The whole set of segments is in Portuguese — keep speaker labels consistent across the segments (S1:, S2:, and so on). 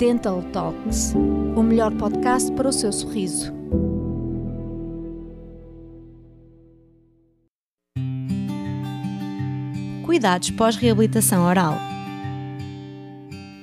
S1: Dental Talks, o melhor podcast para o seu sorriso.
S2: Cuidados pós-reabilitação oral.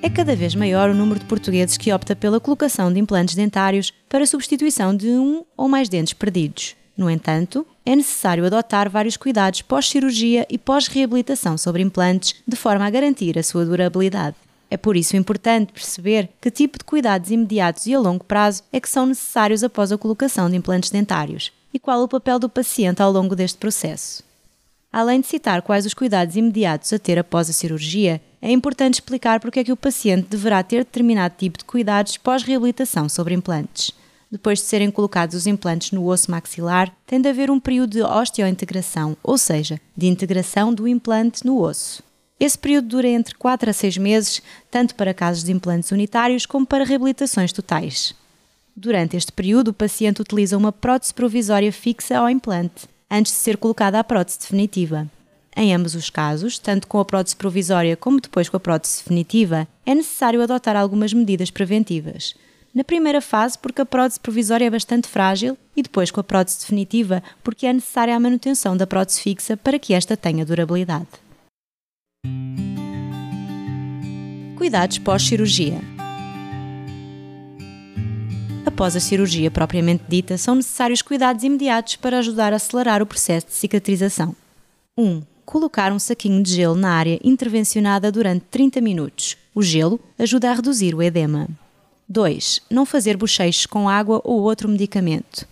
S2: É cada vez maior o número de portugueses que opta pela colocação de implantes dentários para substituição de um ou mais dentes perdidos. No entanto, é necessário adotar vários cuidados pós-cirurgia e pós-reabilitação sobre implantes de forma a garantir a sua durabilidade. É por isso importante perceber que tipo de cuidados imediatos e a longo prazo é que são necessários após a colocação de implantes dentários e qual o papel do paciente ao longo deste processo. Além de citar quais os cuidados imediatos a ter após a cirurgia, é importante explicar porque é que o paciente deverá ter determinado tipo de cuidados pós-reabilitação sobre implantes. Depois de serem colocados os implantes no osso maxilar, tem de haver um período de osteointegração, ou seja, de integração do implante no osso. Esse período dura entre 4 a 6 meses, tanto para casos de implantes unitários como para reabilitações totais. Durante este período, o paciente utiliza uma prótese provisória fixa ao implante, antes de ser colocada a prótese definitiva. Em ambos os casos, tanto com a prótese provisória como depois com a prótese definitiva, é necessário adotar algumas medidas preventivas. Na primeira fase, porque a prótese provisória é bastante frágil, e depois com a prótese definitiva, porque é necessária a manutenção da prótese fixa para que esta tenha durabilidade. Cuidados pós-cirurgia. Após a cirurgia propriamente dita, são necessários cuidados imediatos para ajudar a acelerar o processo de cicatrização. 1. Um, colocar um saquinho de gelo na área intervencionada durante 30 minutos. O gelo ajuda a reduzir o edema. 2. Não fazer bochechos com água ou outro medicamento.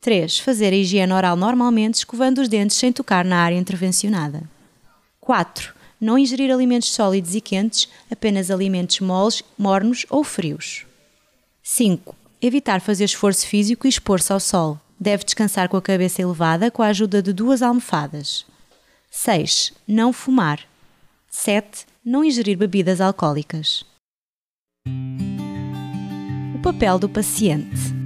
S2: 3. Fazer a higiene oral normalmente, escovando os dentes sem tocar na área intervencionada. 4 não ingerir alimentos sólidos e quentes, apenas alimentos moles, mornos ou frios. 5. Evitar fazer esforço físico e expor-se ao sol. Deve descansar com a cabeça elevada com a ajuda de duas almofadas. 6. Não fumar. 7. Não ingerir bebidas alcoólicas. O papel do paciente.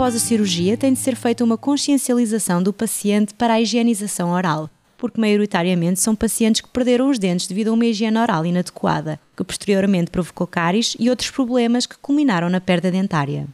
S2: Após a cirurgia tem de ser feita uma consciencialização do paciente para a higienização oral, porque maioritariamente são pacientes que perderam os dentes devido a uma higiene oral inadequada, que posteriormente provocou cáries e outros problemas que culminaram na perda dentária.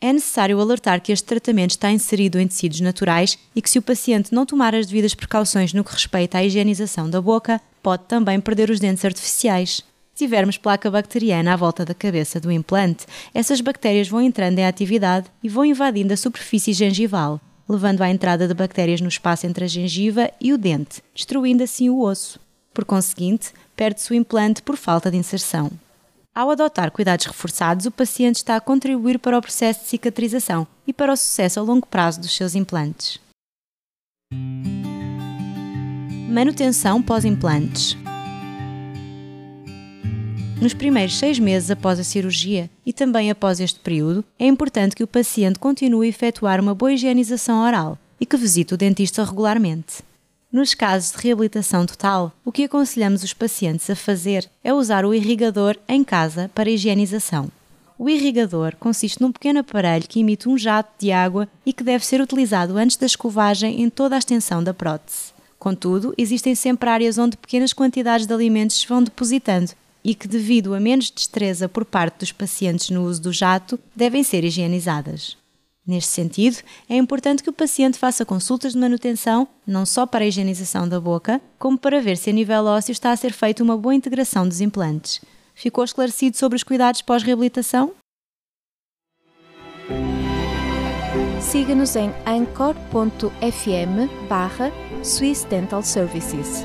S2: É necessário alertar que este tratamento está inserido em tecidos naturais e que, se o paciente não tomar as devidas precauções no que respeita à higienização da boca, pode também perder os dentes artificiais tivermos placa bacteriana à volta da cabeça do implante, essas bactérias vão entrando em atividade e vão invadindo a superfície gengival, levando à entrada de bactérias no espaço entre a gengiva e o dente, destruindo assim o osso. Por conseguinte, perde-se o implante por falta de inserção. Ao adotar cuidados reforçados, o paciente está a contribuir para o processo de cicatrização e para o sucesso a longo prazo dos seus implantes. Manutenção pós-implantes. Nos primeiros seis meses após a cirurgia e também após este período, é importante que o paciente continue a efetuar uma boa higienização oral e que visite o dentista regularmente. Nos casos de reabilitação total, o que aconselhamos os pacientes a fazer é usar o irrigador em casa para higienização. O irrigador consiste num pequeno aparelho que emite um jato de água e que deve ser utilizado antes da escovagem em toda a extensão da prótese. Contudo, existem sempre áreas onde pequenas quantidades de alimentos se vão depositando e que, devido a menos destreza por parte dos pacientes no uso do jato, devem ser higienizadas. Neste sentido, é importante que o paciente faça consultas de manutenção, não só para a higienização da boca, como para ver se a nível ósseo está a ser feita uma boa integração dos implantes. Ficou esclarecido sobre os cuidados pós-reabilitação?
S1: Siga-nos em anchor.fm barra Swiss Dental Services.